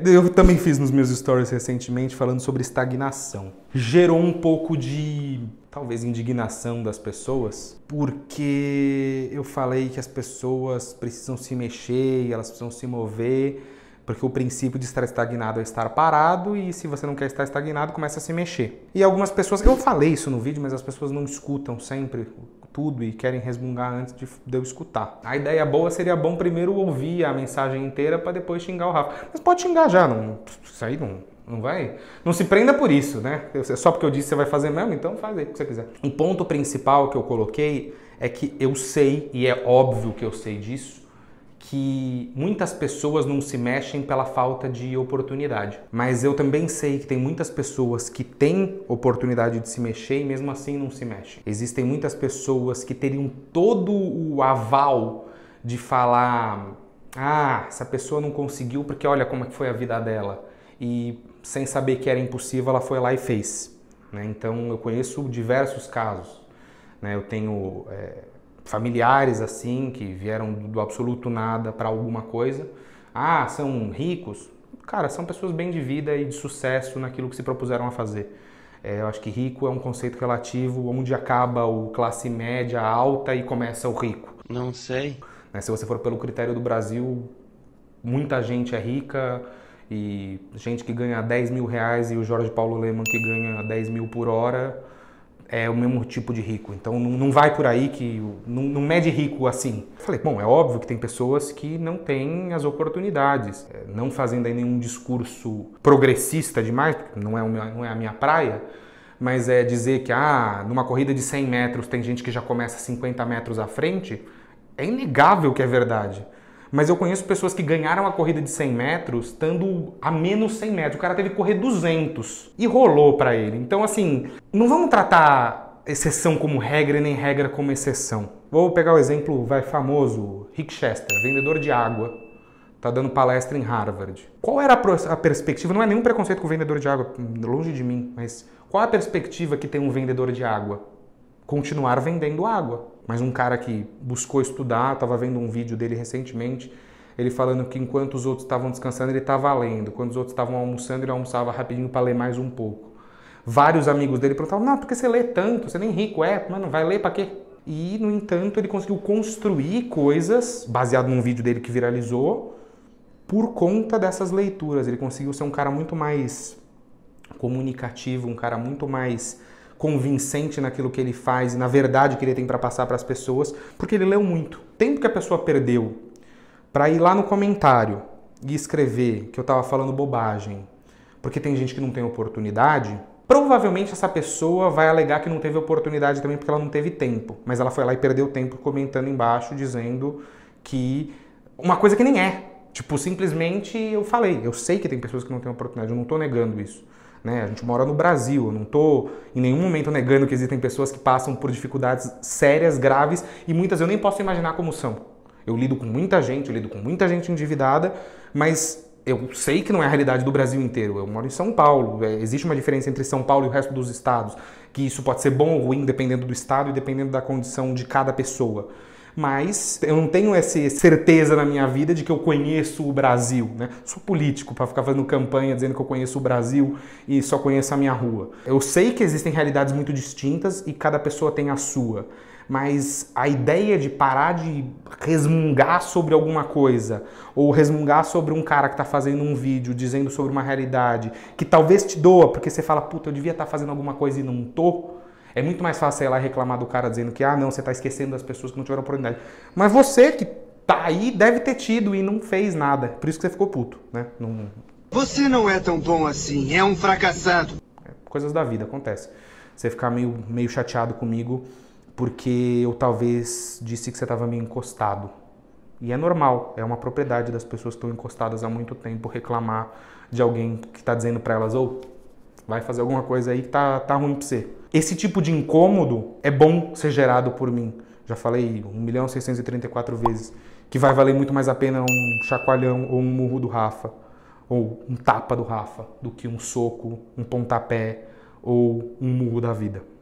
Eu também fiz nos meus stories recentemente falando sobre estagnação. Gerou um pouco de, talvez, indignação das pessoas, porque eu falei que as pessoas precisam se mexer, elas precisam se mover, porque o princípio de estar estagnado é estar parado e se você não quer estar estagnado, começa a se mexer. E algumas pessoas, eu falei isso no vídeo, mas as pessoas não escutam sempre tudo e querem resmungar antes de, eu escutar. A ideia boa seria bom primeiro ouvir a mensagem inteira para depois xingar o Rafa. Mas pode xingar já, não, isso aí não, não vai. Não se prenda por isso, né? Só porque eu disse você vai fazer mesmo, então faz aí o que você quiser. Um ponto principal que eu coloquei é que eu sei, e é óbvio que eu sei disso, que muitas pessoas não se mexem pela falta de oportunidade. Mas eu também sei que tem muitas pessoas que têm oportunidade de se mexer e mesmo assim não se mexem. Existem muitas pessoas que teriam todo o aval de falar: "Ah, essa pessoa não conseguiu porque olha como é foi a vida dela". E sem saber que era impossível, ela foi lá e fez. Né? Então eu conheço diversos casos. Né? Eu tenho é, familiares assim que vieram do absoluto nada para alguma coisa. Ah, são ricos? Cara, são pessoas bem de vida e de sucesso naquilo que se propuseram a fazer. É, eu acho que rico é um conceito relativo onde acaba o classe média alta e começa o rico. Não sei. Né, se você for pelo critério do Brasil, muita gente é rica e gente que ganha 10 mil reais e o Jorge Paulo Leman que ganha 10 mil por hora é o mesmo tipo de rico. Então não, vai por aí que não, não mede rico assim. Falei, bom, é óbvio que tem pessoas que não têm as oportunidades, é, não fazendo aí nenhum discurso progressista demais, porque não é, não é a minha praia, mas é dizer que ah, numa corrida de 100 metros tem gente que já começa 50 metros à frente, é inegável que é verdade. Mas eu conheço pessoas que ganharam a corrida de 100 metros estando a menos 100 metros. O cara teve que correr 200 e rolou para ele. Então, assim, não vamos tratar exceção como regra nem regra como exceção. Vou pegar o exemplo vai famoso, Rick Chester, vendedor de água. Tá dando palestra em Harvard. Qual era a perspectiva? Não é nenhum preconceito com o vendedor de água, longe de mim, mas qual a perspectiva que tem um vendedor de água? Continuar vendendo água. Mas um cara que buscou estudar, estava vendo um vídeo dele recentemente, ele falando que enquanto os outros estavam descansando, ele estava lendo. Quando os outros estavam almoçando, ele almoçava rapidinho para ler mais um pouco. Vários amigos dele perguntavam: Não, porque você lê tanto? Você nem rico é? Mano, vai ler para quê? E, no entanto, ele conseguiu construir coisas, baseado num vídeo dele que viralizou, por conta dessas leituras. Ele conseguiu ser um cara muito mais comunicativo, um cara muito mais convincente naquilo que ele faz e na verdade que ele tem para passar para as pessoas, porque ele leu muito. Tempo que a pessoa perdeu para ir lá no comentário e escrever que eu estava falando bobagem, porque tem gente que não tem oportunidade, provavelmente essa pessoa vai alegar que não teve oportunidade também porque ela não teve tempo, mas ela foi lá e perdeu tempo comentando embaixo dizendo que uma coisa que nem é. Tipo, simplesmente eu falei, eu sei que tem pessoas que não têm oportunidade, eu não estou negando isso. Né? A gente mora no Brasil, eu não estou em nenhum momento negando que existem pessoas que passam por dificuldades sérias, graves e muitas eu nem posso imaginar como são. Eu lido com muita gente, eu lido com muita gente endividada, mas eu sei que não é a realidade do Brasil inteiro. Eu moro em São Paulo, é, existe uma diferença entre São Paulo e o resto dos estados, que isso pode ser bom ou ruim dependendo do estado e dependendo da condição de cada pessoa mas eu não tenho essa certeza na minha vida de que eu conheço o Brasil, né? Sou político para ficar fazendo campanha dizendo que eu conheço o Brasil e só conheço a minha rua. Eu sei que existem realidades muito distintas e cada pessoa tem a sua, mas a ideia de parar de resmungar sobre alguma coisa ou resmungar sobre um cara que está fazendo um vídeo dizendo sobre uma realidade que talvez te doa porque você fala, puta, eu devia estar tá fazendo alguma coisa e não tô é muito mais fácil ir lá reclamar do cara dizendo que, ah, não, você está esquecendo das pessoas que não tiveram oportunidade. Mas você que tá aí deve ter tido e não fez nada. Por isso que você ficou puto, né? Não... Você não é tão bom assim, é um fracassado. É, coisas da vida, acontece. Você ficar meio, meio chateado comigo porque eu talvez disse que você estava meio encostado. E é normal, é uma propriedade das pessoas que estão encostadas há muito tempo reclamar de alguém que está dizendo para elas, ou oh, vai fazer alguma coisa aí que tá, tá ruim para você. Esse tipo de incômodo é bom ser gerado por mim. Já falei 1 milhão 634 vezes que vai valer muito mais a pena um chacoalhão ou um murro do Rafa ou um tapa do Rafa do que um soco, um pontapé ou um murro da vida.